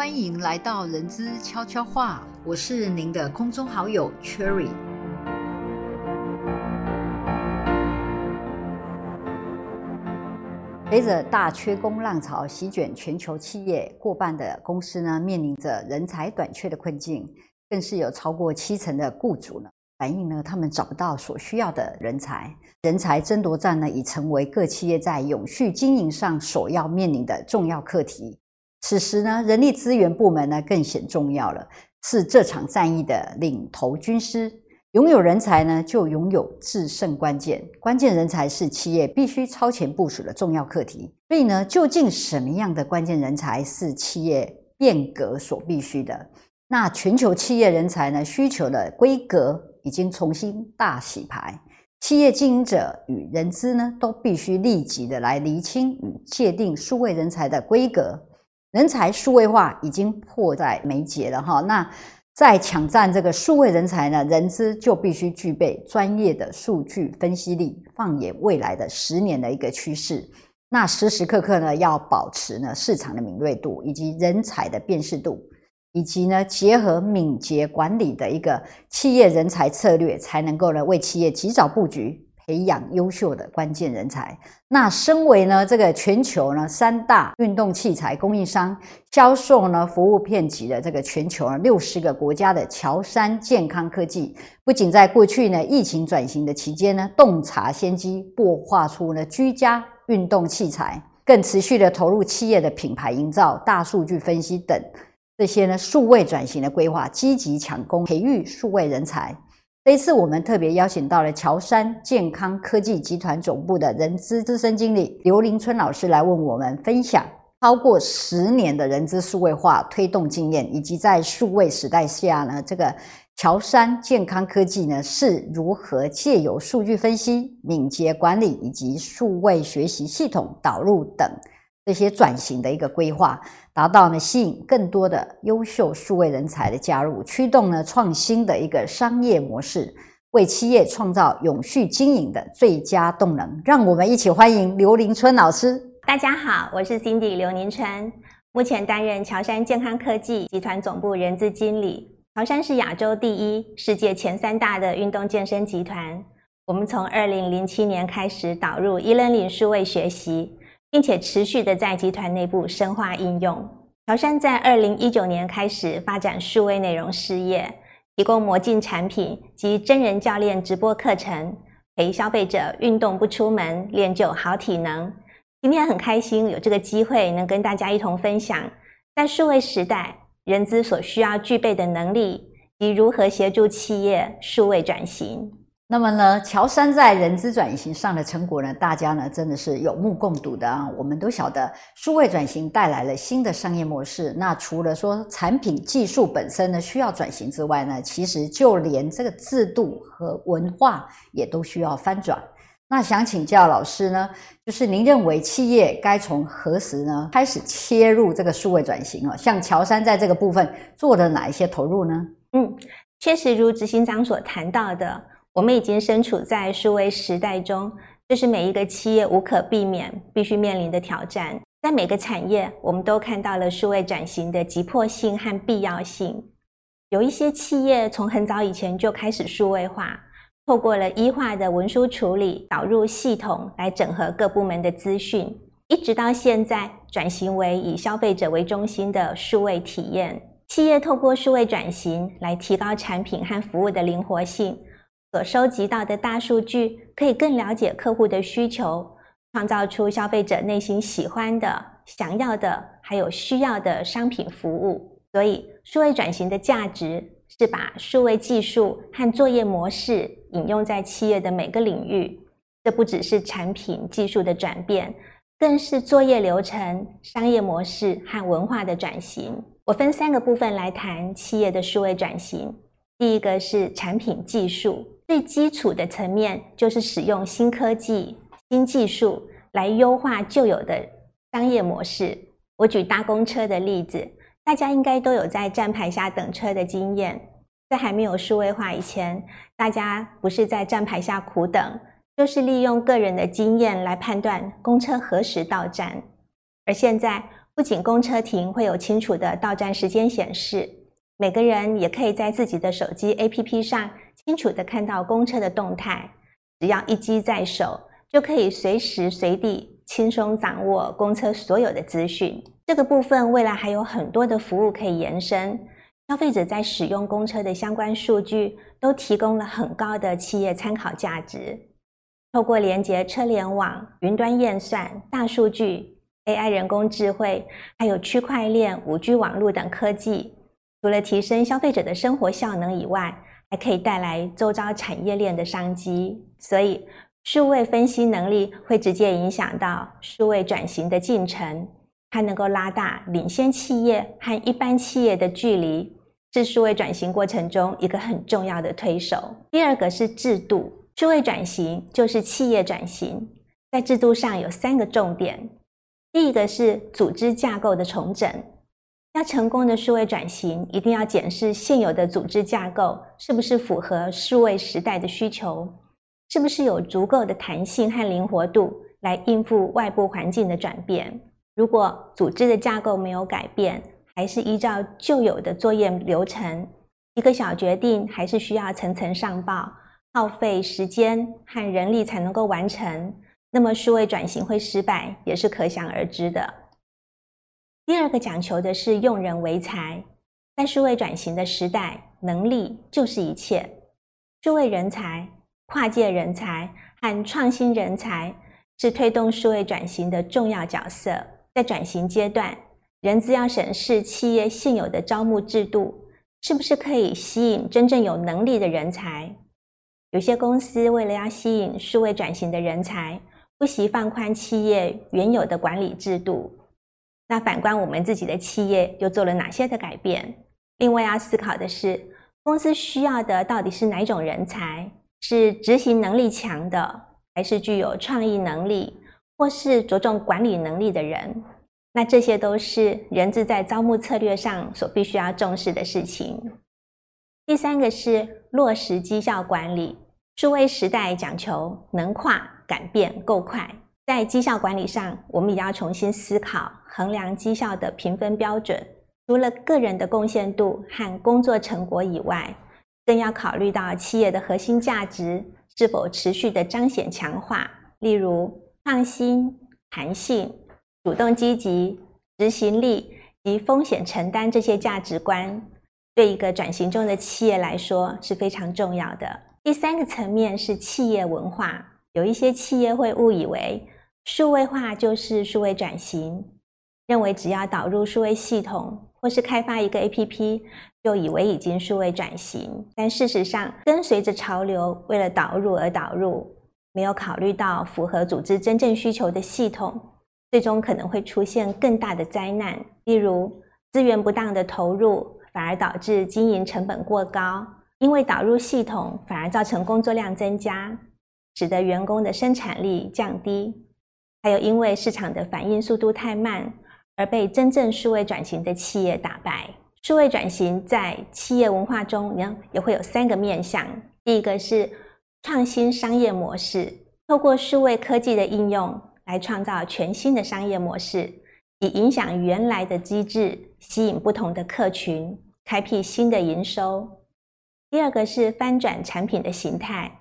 欢迎来到人资悄悄话，我是您的空中好友 Cherry。随着大缺工浪潮席卷全球企业，过半的公司呢面临着人才短缺的困境，更是有超过七成的雇主呢反映呢他们找不到所需要的人才。人才争夺战呢已成为各企业在永续经营上首要面临的重要课题。此时呢，人力资源部门呢更显重要了，是这场战役的领头军师。拥有人才呢，就拥有制胜关键。关键人才是企业必须超前部署的重要课题。所以呢，究竟什么样的关键人才是企业变革所必须的？那全球企业人才呢需求的规格已经重新大洗牌，企业经营者与人资呢都必须立即的来厘清与界定数位人才的规格。人才数位化已经迫在眉睫了哈，那在抢占这个数位人才呢，人资就必须具备专业的数据分析力，放眼未来的十年的一个趋势，那时时刻刻呢要保持呢市场的敏锐度以及人才的辨识度，以及呢结合敏捷管理的一个企业人才策略，才能够呢为企业及早布局。培养优秀的关键人才。那身为呢这个全球呢三大运动器材供应商，销售呢服务遍及的这个全球呢六十个国家的乔山健康科技，不仅在过去呢疫情转型的期间呢洞察先机，擘画出呢居家运动器材，更持续的投入企业的品牌营造、大数据分析等这些呢数位转型的规划，积极抢攻培育数位人才。这一次，我们特别邀请到了乔山健康科技集团总部的人资资深经理刘林春老师来问我们分享超过十年的人资数位化推动经验，以及在数位时代下呢，这个乔山健康科技呢是如何借由数据分析、敏捷管理以及数位学习系统导入等。这些转型的一个规划，达到呢吸引更多的优秀数位人才的加入，驱动呢创新的一个商业模式，为企业创造永续经营的最佳动能。让我们一起欢迎刘林春老师。大家好，我是 Cindy 刘宁春，目前担任乔山健康科技集团总部人资经理。乔山是亚洲第一、世界前三大的运动健身集团。我们从二零零七年开始导入一人领数位学习。并且持续的在集团内部深化应用。乔山在二零一九年开始发展数位内容事业，提供魔镜产品及真人教练直播课程，陪消费者运动不出门，练就好体能。今天很开心有这个机会能跟大家一同分享，在数位时代，人资所需要具备的能力及如何协助企业数位转型。那么呢，乔山在人资转型上的成果呢，大家呢真的是有目共睹的啊。我们都晓得，数位转型带来了新的商业模式。那除了说产品技术本身呢需要转型之外呢，其实就连这个制度和文化也都需要翻转。那想请教老师呢，就是您认为企业该从何时呢开始切入这个数位转型啊？像乔山在这个部分做了哪一些投入呢？嗯，确实如执行长所谈到的。我们已经身处在数位时代中，这是每一个企业无可避免、必须面临的挑战。在每个产业，我们都看到了数位转型的急迫性和必要性。有一些企业从很早以前就开始数位化，透过了一化的文书处理、导入系统来整合各部门的资讯，一直到现在转型为以消费者为中心的数位体验。企业透过数位转型来提高产品和服务的灵活性。所收集到的大数据可以更了解客户的需求，创造出消费者内心喜欢的、想要的，还有需要的商品服务。所以，数位转型的价值是把数位技术和作业模式引用在企业的每个领域。这不只是产品技术的转变，更是作业流程、商业模式和文化的转型。我分三个部分来谈企业的数位转型。第一个是产品技术。最基础的层面就是使用新科技、新技术来优化旧有的商业模式。我举搭公车的例子，大家应该都有在站牌下等车的经验。在还没有数位化以前，大家不是在站牌下苦等，就是利用个人的经验来判断公车何时到站。而现在，不仅公车亭会有清楚的到站时间显示，每个人也可以在自己的手机 APP 上清楚的看到公车的动态。只要一机在手，就可以随时随地轻松掌握公车所有的资讯。这个部分未来还有很多的服务可以延伸。消费者在使用公车的相关数据，都提供了很高的企业参考价值。透过连接车联网、云端验算、大数据、AI 人工智慧，还有区块链、五 G 网络等科技，除了提升消费者的生活效能以外，还可以带来周遭产业链的商机。所以，数位分析能力会直接影响到数位转型的进程，它能够拉大领先企业和一般企业的距离。是数位转型过程中一个很重要的推手。第二个是制度，数位转型就是企业转型，在制度上有三个重点。第一个是组织架构的重整，要成功的数位转型，一定要检视现有的组织架构是不是符合数位时代的需求，是不是有足够的弹性和灵活度来应付外部环境的转变。如果组织的架构没有改变，还是依照旧有的作业流程，一个小决定还是需要层层上报，耗费时间和人力才能够完成。那么数位转型会失败，也是可想而知的。第二个讲求的是用人为才，在数位转型的时代，能力就是一切。数位人才、跨界人才和创新人才是推动数位转型的重要角色，在转型阶段。人资要审视企业现有的招募制度，是不是可以吸引真正有能力的人才？有些公司为了要吸引数位转型的人才，不惜放宽企业原有的管理制度。那反观我们自己的企业，又做了哪些的改变？另外要思考的是，公司需要的到底是哪种人才？是执行能力强的，还是具有创意能力，或是着重管理能力的人？那这些都是人资在招募策略上所必须要重视的事情。第三个是落实绩效管理。数位时代讲求能跨、敢变、够快，在绩效管理上，我们也要重新思考衡量绩效的评分标准。除了个人的贡献度和工作成果以外，更要考虑到企业的核心价值是否持续的彰显强化，例如创新、弹性。主动积极、执行力及风险承担这些价值观，对一个转型中的企业来说是非常重要的。第三个层面是企业文化，有一些企业会误以为数位化就是数位转型，认为只要导入数位系统或是开发一个 APP，就以为已经数位转型。但事实上，跟随着潮流，为了导入而导入，没有考虑到符合组织真正需求的系统。最终可能会出现更大的灾难，例如资源不当的投入，反而导致经营成本过高；因为导入系统，反而造成工作量增加，使得员工的生产力降低；还有因为市场的反应速度太慢，而被真正数位转型的企业打败。数位转型在企业文化中，呢也会有三个面向：第一个是创新商业模式，透过数位科技的应用。来创造全新的商业模式，以影响原来的机制，吸引不同的客群，开辟新的营收。第二个是翻转产品的形态，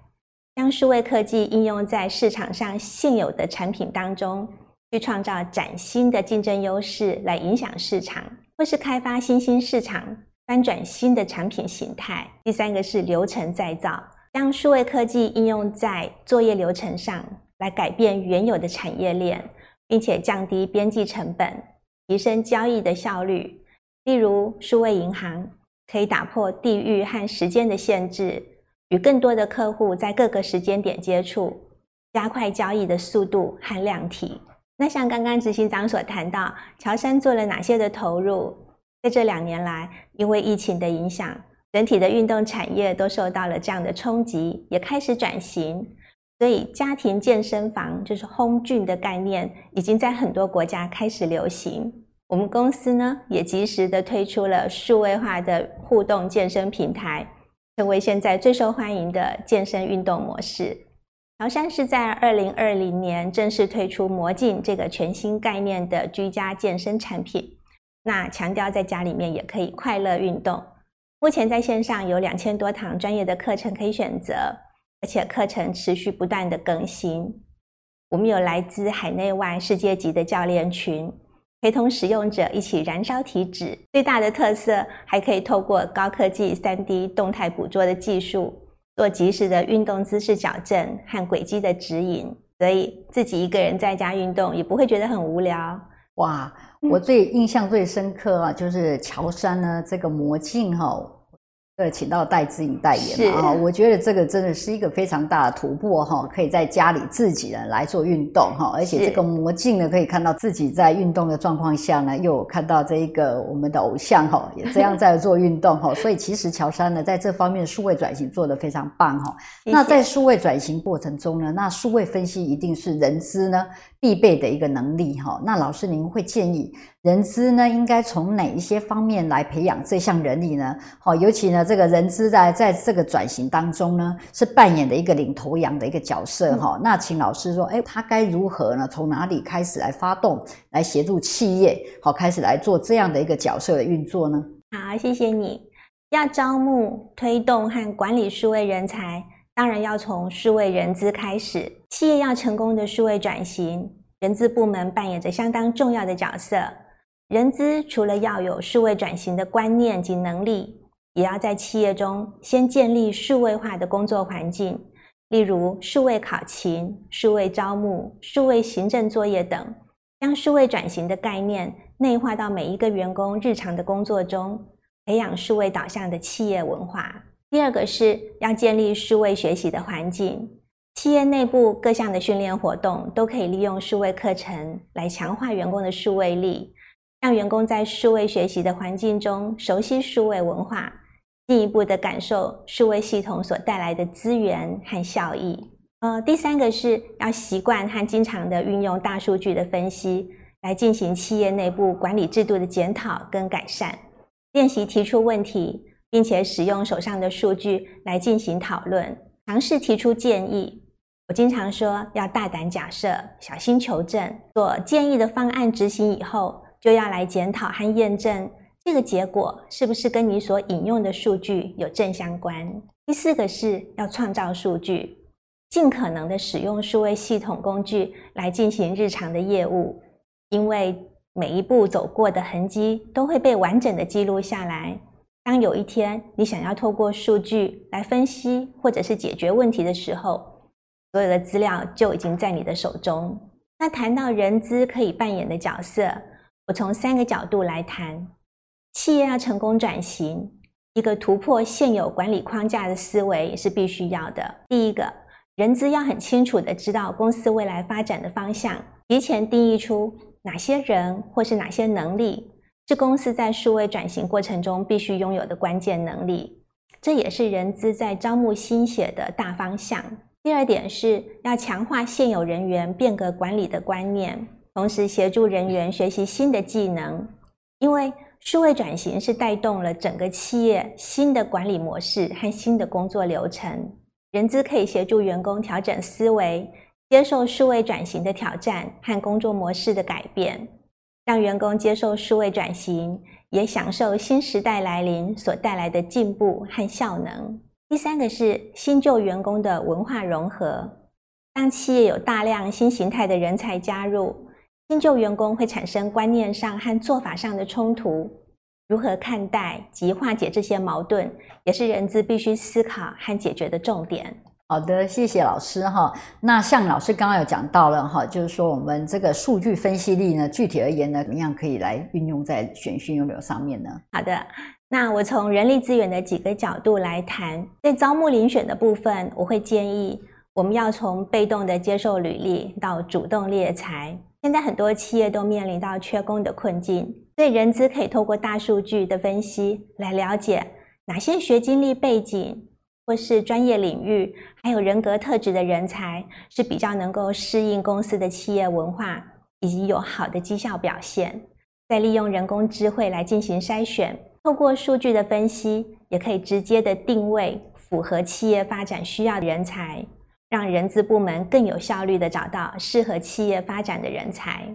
将数位科技应用在市场上现有的产品当中，去创造崭新的竞争优势，来影响市场，或是开发新兴市场，翻转新的产品形态。第三个是流程再造，将数位科技应用在作业流程上。来改变原有的产业链，并且降低边际成本，提升交易的效率。例如，数位银行可以打破地域和时间的限制，与更多的客户在各个时间点接触，加快交易的速度和量体。那像刚刚执行长所谈到，乔山做了哪些的投入？在这两年来，因为疫情的影响，整体的运动产业都受到了这样的冲击，也开始转型。所以，家庭健身房就是 home gym 的概念，已经在很多国家开始流行。我们公司呢，也及时的推出了数位化的互动健身平台，成为现在最受欢迎的健身运动模式。乔山是在二零二零年正式推出魔镜这个全新概念的居家健身产品，那强调在家里面也可以快乐运动。目前在线上有两千多堂专业的课程可以选择，而且课程持续不断的更新。我们有来自海内外世界级的教练群，陪同使用者一起燃烧体脂。最大的特色还可以透过高科技三 D 动态捕捉的技术。做及时的运动姿势矫正和轨迹的指引，所以自己一个人在家运动也不会觉得很无聊。哇，我最印象最深刻啊，就是乔山呢这个魔镜哈。对，请到戴志颖代言啊！我觉得这个真的是一个非常大的突破哈，可以在家里自己呢来做运动哈，而且这个魔镜呢可以看到自己在运动的状况下呢，又看到这一个我们的偶像哈，也这样在做运动哈，所以其实乔山呢在这方面数位转型做得非常棒哈。那在数位转型过程中呢，那数位分析一定是人资呢必备的一个能力哈。那老师您会建议？人资呢，应该从哪一些方面来培养这项人力呢？好，尤其呢，这个人资在在这个转型当中呢，是扮演的一个领头羊的一个角色哈。那请老师说，哎，他该如何呢？从哪里开始来发动，来协助企业，好，开始来做这样的一个角色的运作呢？好，谢谢你。要招募、推动和管理数位人才，当然要从数位人资开始。企业要成功的数位转型，人资部门扮演着相当重要的角色。人资除了要有数位转型的观念及能力，也要在企业中先建立数位化的工作环境，例如数位考勤、数位招募、数位行政作业等，将数位转型的概念内化到每一个员工日常的工作中，培养数位导向的企业文化。第二个是要建立数位学习的环境，企业内部各项的训练活动都可以利用数位课程来强化员工的数位力。让员工在数位学习的环境中熟悉数位文化，进一步的感受数位系统所带来的资源和效益。呃，第三个是要习惯和经常的运用大数据的分析，来进行企业内部管理制度的检讨跟改善，练习提出问题，并且使用手上的数据来进行讨论，尝试提出建议。我经常说要大胆假设，小心求证，做建议的方案执行以后。就要来检讨和验证这个结果是不是跟你所引用的数据有正相关。第四个是要创造数据，尽可能的使用数位系统工具来进行日常的业务，因为每一步走过的痕迹都会被完整的记录下来。当有一天你想要透过数据来分析或者是解决问题的时候，所有的资料就已经在你的手中。那谈到人资可以扮演的角色。我从三个角度来谈，企业要成功转型，一个突破现有管理框架的思维也是必须要的。第一个，人资要很清楚的知道公司未来发展的方向，提前定义出哪些人或是哪些能力是公司在数位转型过程中必须拥有的关键能力。这也是人资在招募新血的大方向。第二点是要强化现有人员变革管理的观念。同时协助人员学习新的技能，因为数位转型是带动了整个企业新的管理模式和新的工作流程。人资可以协助员工调整思维，接受数位转型的挑战和工作模式的改变，让员工接受数位转型，也享受新时代来临所带来的进步和效能。第三个是新旧员工的文化融合，当企业有大量新形态的人才加入。新旧员工会产生观念上和做法上的冲突，如何看待及化解这些矛盾，也是人资必须思考和解决的重点。好的，谢谢老师哈。那像老师刚刚有讲到了哈，就是说我们这个数据分析力呢，具体而言呢，怎么样可以来运用在选训用流上面呢？好的，那我从人力资源的几个角度来谈，在招募遴选的部分，我会建议我们要从被动的接受履历到主动猎才。现在很多企业都面临到缺工的困境，所以人资可以透过大数据的分析来了解哪些学经历背景或是专业领域，还有人格特质的人才是比较能够适应公司的企业文化，以及有好的绩效表现。再利用人工智慧来进行筛选，透过数据的分析，也可以直接的定位符合企业发展需要的人才。让人资部门更有效率的找到适合企业发展的人才。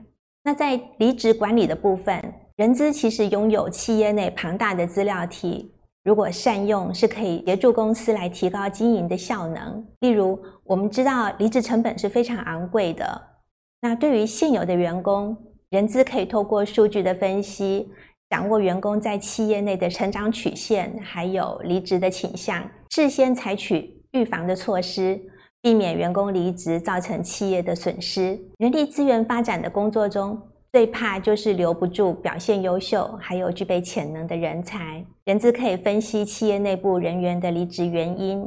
那在离职管理的部分，人资其实拥有企业内庞大的资料体，如果善用，是可以协助公司来提高经营的效能。例如，我们知道离职成本是非常昂贵的，那对于现有的员工，人资可以透过数据的分析。掌握员工在企业内的成长曲线，还有离职的倾向，事先采取预防的措施，避免员工离职造成企业的损失。人力资源发展的工作中，最怕就是留不住表现优秀还有具备潜能的人才。人资可以分析企业内部人员的离职原因，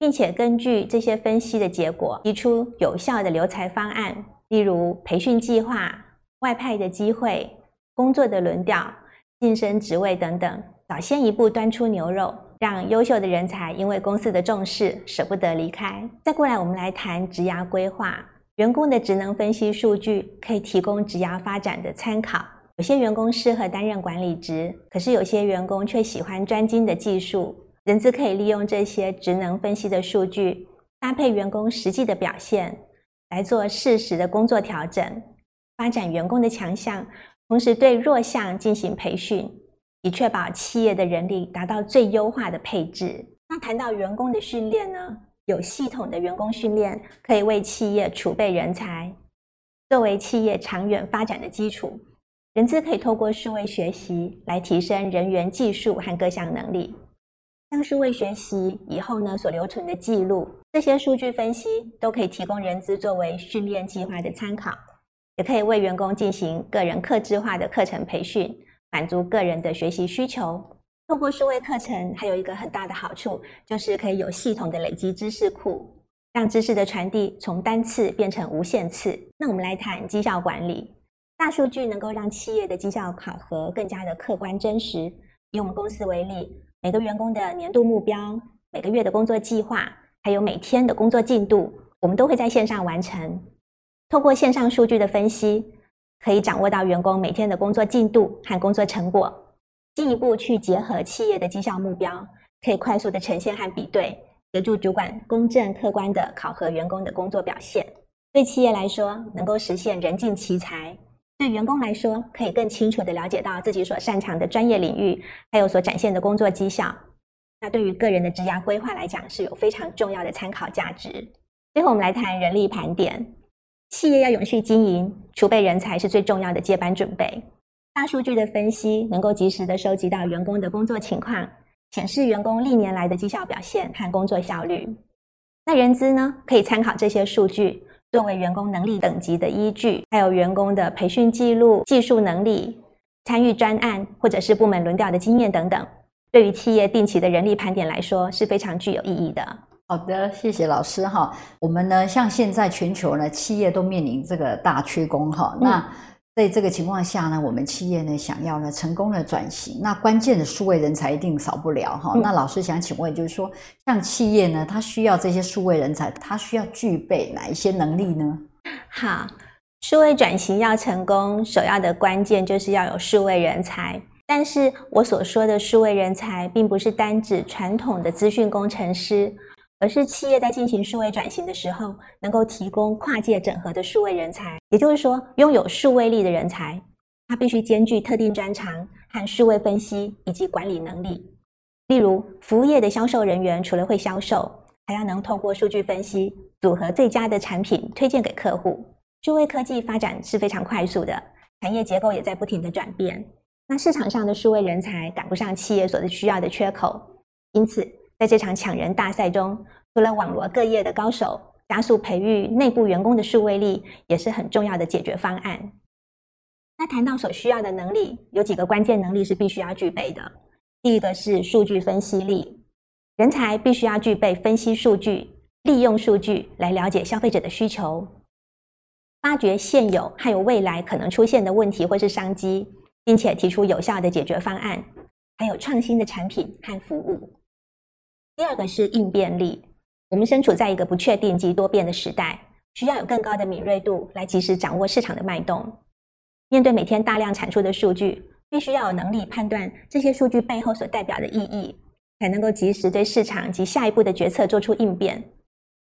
并且根据这些分析的结果，提出有效的留才方案，例如培训计划、外派的机会、工作的轮调。晋升职位等等，早先一步端出牛肉，让优秀的人才因为公司的重视舍不得离开。再过来，我们来谈职涯规划。员工的职能分析数据可以提供职涯发展的参考。有些员工适合担任管理职，可是有些员工却喜欢专精的技术。人资可以利用这些职能分析的数据，搭配员工实际的表现，来做适时的工作调整，发展员工的强项。同时对弱项进行培训，以确保企业的人力达到最优化的配置。那谈到员工的训练呢？有系统的员工训练可以为企业储备人才，作为企业长远发展的基础。人资可以透过数位学习来提升人员技术和各项能力。像数位学习以后呢，所留存的记录，这些数据分析都可以提供人资作为训练计划的参考。也可以为员工进行个人客制化的课程培训，满足个人的学习需求。透过数位课程，还有一个很大的好处，就是可以有系统的累积知识库，让知识的传递从单次变成无限次。那我们来谈绩效管理，大数据能够让企业的绩效考核更加的客观真实。以我们公司为例，每个员工的年度目标、每个月的工作计划，还有每天的工作进度，我们都会在线上完成。透过线上数据的分析，可以掌握到员工每天的工作进度和工作成果，进一步去结合企业的绩效目标，可以快速的呈现和比对，协助主管公正客观的考核员工的工作表现。对企业来说，能够实现人尽其才；对员工来说，可以更清楚的了解到自己所擅长的专业领域，还有所展现的工作绩效。那对于个人的职涯规划来讲，是有非常重要的参考价值。最后，我们来谈人力盘点。企业要永续经营，储备人才是最重要的接班准备。大数据的分析能够及时的收集到员工的工作情况，显示员工历年来的绩效表现和工作效率。那人资呢，可以参考这些数据，作为员工能力等级的依据，还有员工的培训记录、技术能力、参与专案或者是部门轮调的经验等等，对于企业定期的人力盘点来说是非常具有意义的。好的，谢谢老师哈。我们呢，像现在全球呢，企业都面临这个大缺工哈。那在这个情况下呢，我们企业呢，想要呢成功的转型，那关键的数位人才一定少不了哈。那老师想请问，就是说，像企业呢，它需要这些数位人才，它需要具备哪一些能力呢？好，数位转型要成功，首要的关键就是要有数位人才。但是我所说的数位人才，并不是单指传统的资讯工程师。而是企业在进行数位转型的时候，能够提供跨界整合的数位人才，也就是说，拥有数位力的人才，他必须兼具特定专长和数位分析以及管理能力。例如，服务业的销售人员除了会销售，还要能透过数据分析，组合最佳的产品推荐给客户。数位科技发展是非常快速的，产业结构也在不停的转变。那市场上的数位人才赶不上企业所需要的缺口，因此。在这场抢人大赛中，除了网罗各业的高手，加速培育内部员工的数位力，也是很重要的解决方案。那谈到所需要的能力，有几个关键能力是必须要具备的。第一个是数据分析力，人才必须要具备分析数据、利用数据来了解消费者的需求，发掘现有还有未来可能出现的问题或是商机，并且提出有效的解决方案，还有创新的产品和服务。第二个是应变力。我们身处在一个不确定及多变的时代，需要有更高的敏锐度来及时掌握市场的脉动。面对每天大量产出的数据，必须要有能力判断这些数据背后所代表的意义，才能够及时对市场及下一步的决策做出应变。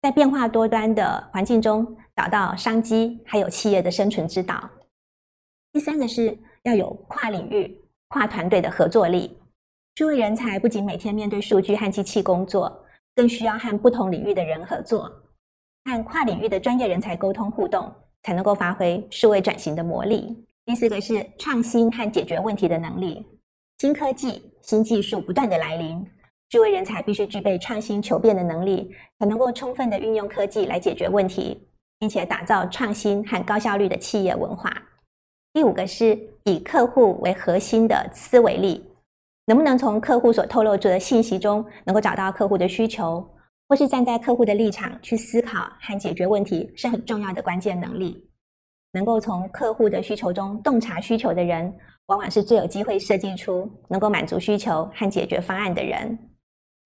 在变化多端的环境中找到商机，还有企业的生存之道。第三个是要有跨领域、跨团队的合作力。数位人才不仅每天面对数据和机器工作，更需要和不同领域的人合作，和跨领域的专业人才沟通互动，才能够发挥数位转型的魔力。第四个是创新和解决问题的能力。新科技、新技术不断的来临，数位人才必须具备创新求变的能力，才能够充分的运用科技来解决问题，并且打造创新和高效率的企业文化。第五个是以客户为核心的思维力，能不能从客户所透露出的信息中，能够找到客户的需求，或是站在客户的立场去思考和解决问题，是很重要的关键能力。能够从客户的需求中洞察需求的人，往往是最有机会设计出能够满足需求和解决方案的人。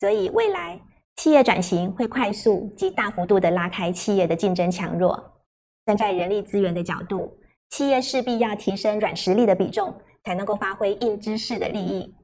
所以，未来企业转型会快速及大幅度的拉开企业的竞争强弱。站在人力资源的角度。企业势必要提升软实力的比重，才能够发挥硬知识的利益，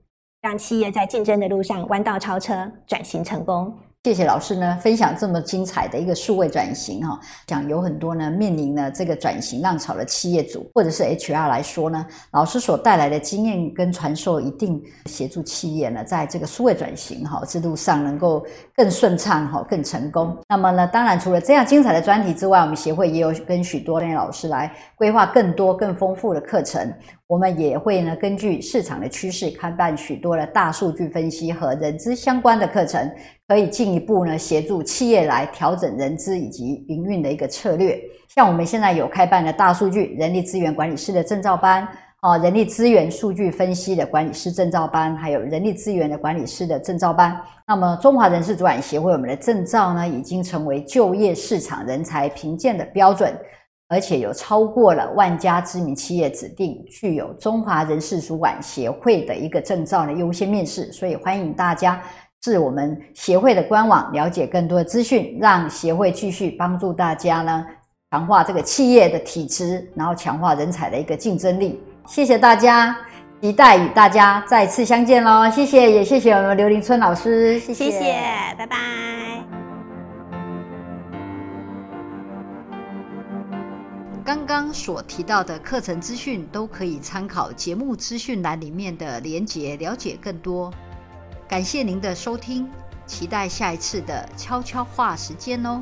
让企业在竞争的路上弯道超车，转型成功。谢谢老师呢，分享这么精彩的一个数位转型哈，讲有很多呢面临呢这个转型浪潮的企业主或者是 HR 来说呢，老师所带来的经验跟传授，一定协助企业呢在这个数位转型哈之路上能够更顺畅哈，更成功。那么呢，当然除了这样精彩的专题之外，我们协会也有跟许多的老师来规划更多更丰富的课程。我们也会呢根据市场的趋势开办许多的大数据分析和人资相关的课程。可以进一步呢协助企业来调整人资以及营运的一个策略。像我们现在有开办的大数据人力资源管理师的证照班，啊，人力资源数据分析的管理师证照班，还有人力资源的管理师的证照班。那么中华人事主管协会我们的证照呢，已经成为就业市场人才评鉴的标准，而且有超过了万家知名企业指定具有中华人事主管协会的一个证照的优先面试，所以欢迎大家。至我们协会的官网了解更多的资讯，让协会继续帮助大家呢，强化这个企业的体质，然后强化人才的一个竞争力。谢谢大家，期待与大家再次相见喽！谢谢，也谢谢我们刘林春老师，谢谢，谢谢，拜拜。刚刚所提到的课程资讯都可以参考节目资讯栏里面的连结，了解更多。感谢您的收听，期待下一次的悄悄话时间哦。